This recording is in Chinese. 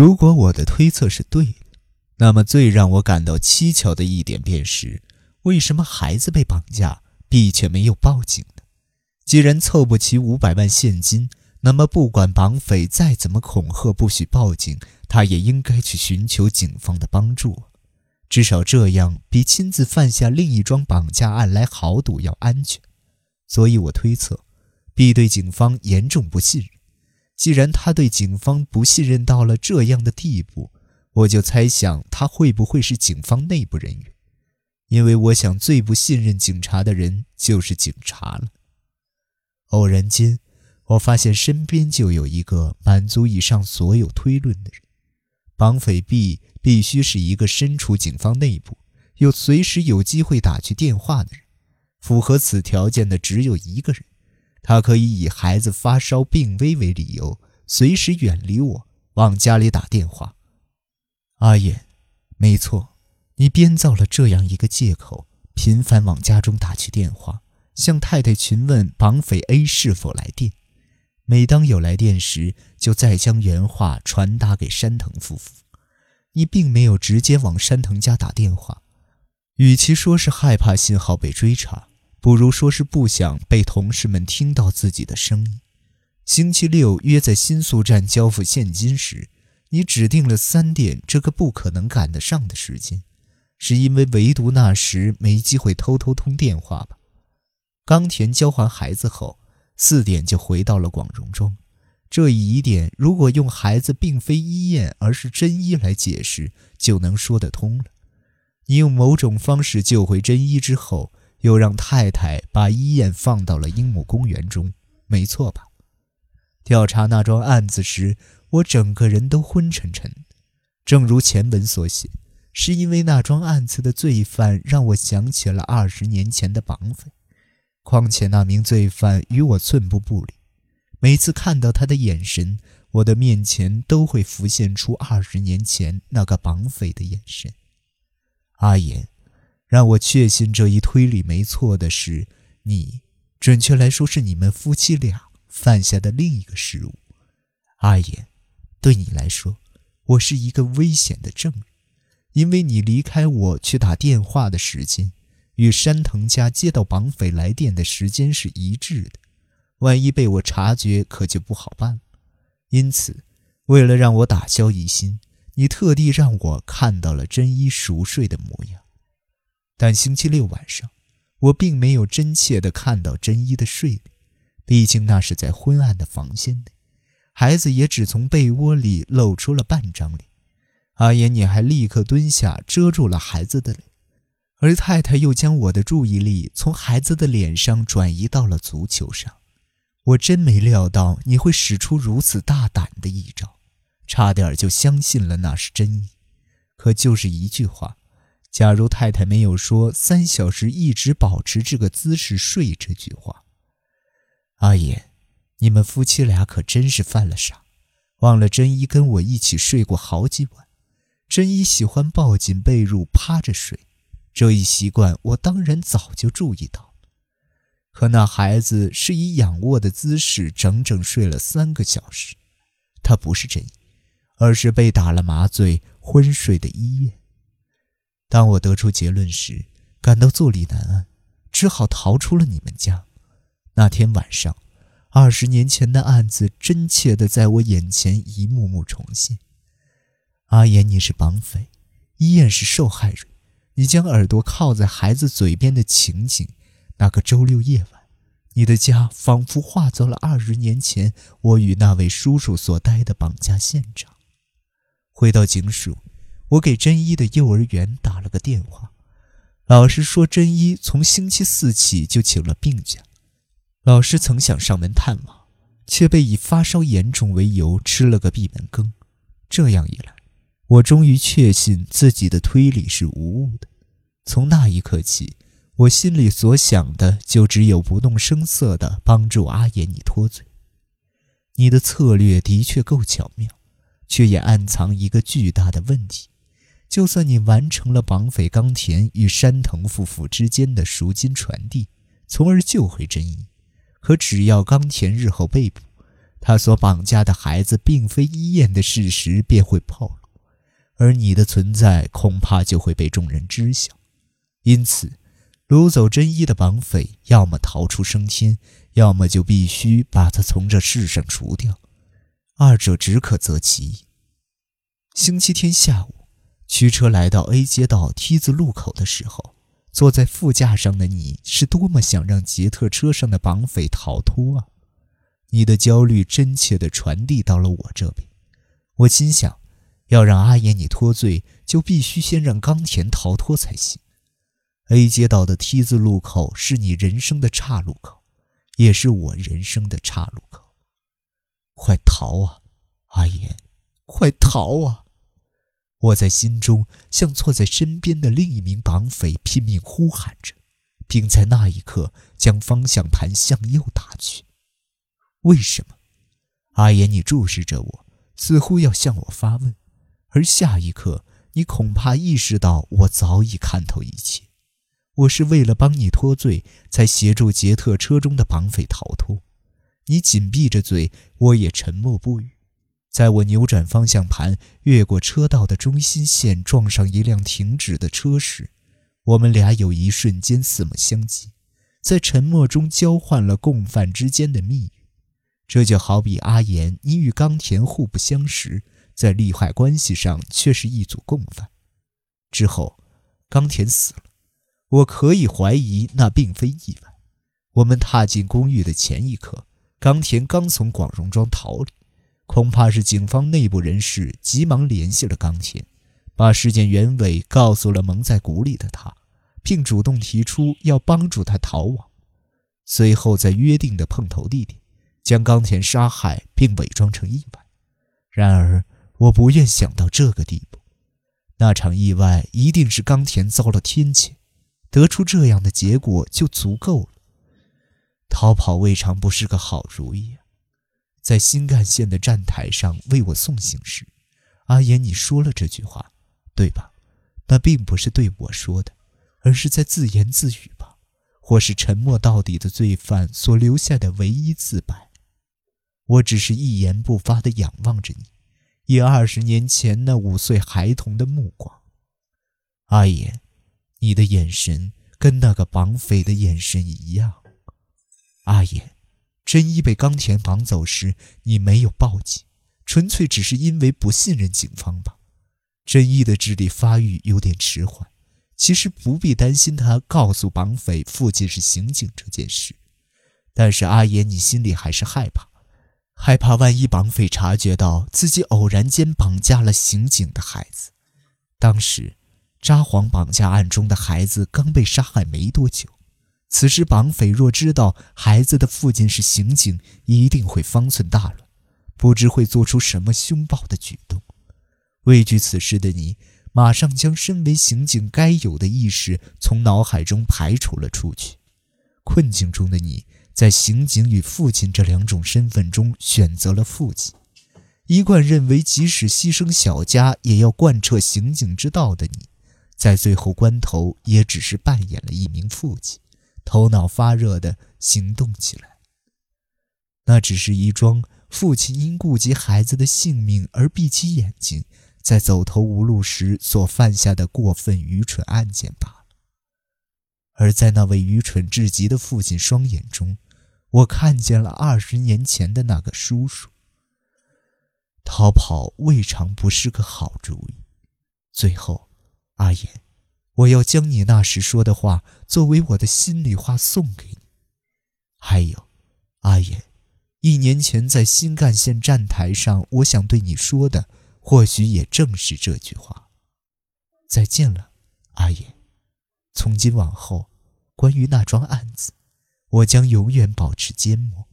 如果我的推测是对的，那么最让我感到蹊跷的一点便是，为什么孩子被绑架，B 却没有报警呢？既然凑不齐五百万现金，那么不管绑匪再怎么恐吓不许报警，他也应该去寻求警方的帮助。至少这样比亲自犯下另一桩绑架案来豪赌要安全。所以我推测，B 对警方严重不信任。既然他对警方不信任到了这样的地步，我就猜想他会不会是警方内部人员，因为我想最不信任警察的人就是警察了。偶然间，我发现身边就有一个满足以上所有推论的人：绑匪 B 必须是一个身处警方内部又随时有机会打去电话的人。符合此条件的只有一个人，他可以以孩子发烧病危为理由，随时远离我，往家里打电话。阿言，没错，你编造了这样一个借口，频繁往家中打去电话，向太太询问绑匪 A 是否来电。每当有来电时，就再将原话传达给山藤夫妇。你并没有直接往山藤家打电话，与其说是害怕信号被追查，不如说是不想被同事们听到自己的声音。星期六约在新宿站交付现金时。你指定了三点这个不可能赶得上的时间，是因为唯独那时没机会偷偷通电话吧？冈田交还孩子后，四点就回到了广荣庄。这一疑点，如果用孩子并非伊彦而是真一来解释，就能说得通了。你用某种方式救回真一之后，又让太太把伊彦放到了樱木公园中，没错吧？调查那桩案子时。我整个人都昏沉沉，正如前文所写，是因为那桩案子的罪犯让我想起了二十年前的绑匪。况且那名罪犯与我寸步不离，每次看到他的眼神，我的面前都会浮现出二十年前那个绑匪的眼神。阿言，让我确信这一推理没错的是，你，准确来说是你们夫妻俩犯下的另一个失误。阿爷。对你来说，我是一个危险的证人，因为你离开我去打电话的时间，与山藤家接到绑匪来电的时间是一致的。万一被我察觉，可就不好办了。因此，为了让我打消疑心，你特地让我看到了真一熟睡的模样。但星期六晚上，我并没有真切地看到真一的睡脸，毕竟那是在昏暗的房间内。孩子也只从被窝里露出了半张脸，阿言，你还立刻蹲下遮住了孩子的脸，而太太又将我的注意力从孩子的脸上转移到了足球上。我真没料到你会使出如此大胆的一招，差点就相信了那是真意。可就是一句话，假如太太没有说三小时一直保持这个姿势睡这句话，阿言。你们夫妻俩可真是犯了傻，忘了真一跟我一起睡过好几晚。真一喜欢抱紧被褥趴着睡，这一习惯我当然早就注意到。可那孩子是以仰卧的姿势整整睡了三个小时，他不是真一，而是被打了麻醉昏睡的医院。当我得出结论时，感到坐立难安，只好逃出了你们家。那天晚上。二十年前的案子真切地在我眼前一幕幕重现。阿言，你是绑匪，伊燕是受害人。你将耳朵靠在孩子嘴边的情景，那个周六夜晚，你的家仿佛化作了二十年前我与那位叔叔所待的绑架现场。回到警署，我给真一的幼儿园打了个电话，老师说真一从星期四起就请了病假。老师曾想上门探望，却被以发烧严重为由吃了个闭门羹。这样一来，我终于确信自己的推理是无误的。从那一刻起，我心里所想的就只有不动声色地帮助阿言你脱罪。你的策略的确够巧妙，却也暗藏一个巨大的问题：就算你完成了绑匪冈田与山藤夫妇之间的赎金传递，从而救回真一。可只要冈田日后被捕，他所绑架的孩子并非伊彦的事实便会暴露，而你的存在恐怕就会被众人知晓。因此，掳走真一的绑匪要么逃出升天，要么就必须把他从这世上除掉，二者只可择其一。星期天下午，驱车来到 A 街道 T 字路口的时候，坐在副驾上的你是多么想让捷特车上的绑匪逃脱啊！你的焦虑真切地传递到了我这边。我心想，要让阿言你脱罪，就必须先让冈田逃脱才行。A 街道的 T 字路口是你人生的岔路口，也是我人生的岔路口。快逃啊，阿言！快逃啊！我在心中向坐在身边的另一名绑匪拼命呼喊着，并在那一刻将方向盘向右打去。为什么？阿言，你注视着我，似乎要向我发问。而下一刻，你恐怕意识到我早已看透一切。我是为了帮你脱罪，才协助捷特车中的绑匪逃脱。你紧闭着嘴，我也沉默不语。在我扭转方向盘，越过车道的中心线，撞上一辆停止的车时，我们俩有一瞬间四目相接，在沉默中交换了共犯之间的密语。这就好比阿言，你与冈田互不相识，在利害关系上却是一组共犯。之后，冈田死了，我可以怀疑那并非意外。我们踏进公寓的前一刻，冈田刚从广荣庄逃离，恐怕是警方内部人士急忙联系了冈田，把事件原委告诉了蒙在鼓里的他，并主动提出要帮助他逃亡。随后，在约定的碰头地点。将冈田杀害并伪装成意外，然而我不愿想到这个地步。那场意外一定是冈田遭了天谴，得出这样的结果就足够了。逃跑未尝不是个好主意。在新干线的站台上为我送行时，阿言，你说了这句话，对吧？那并不是对我说的，而是在自言自语吧，或是沉默到底的罪犯所留下的唯一自白。我只是一言不发地仰望着你，以二十年前那五岁孩童的目光。阿言，你的眼神跟那个绑匪的眼神一样。阿言，真一被冈田绑走时，你没有报警，纯粹只是因为不信任警方吧？真一的智力发育有点迟缓，其实不必担心他告诉绑匪父亲是刑警这件事。但是阿言，你心里还是害怕。害怕万一绑匪察觉到自己偶然间绑架了刑警的孩子，当时札幌绑架案中的孩子刚被杀害没多久，此时绑匪若知道孩子的父亲是刑警，一定会方寸大乱，不知会做出什么凶暴的举动。畏惧此事的你，马上将身为刑警该有的意识从脑海中排除了出去。困境中的你。在刑警与父亲这两种身份中选择了父亲，一贯认为即使牺牲小家也要贯彻刑警之道的你，在最后关头也只是扮演了一名父亲，头脑发热地行动起来。那只是一桩父亲因顾及孩子的性命而闭起眼睛，在走投无路时所犯下的过分愚蠢案件罢了。而在那位愚蠢至极的父亲双眼中，我看见了二十年前的那个叔叔。逃跑未尝不是个好主意。最后，阿言，我要将你那时说的话作为我的心里话送给你。还有，阿言，一年前在新干线站台上，我想对你说的，或许也正是这句话。再见了，阿言。从今往后。关于那桩案子，我将永远保持缄默。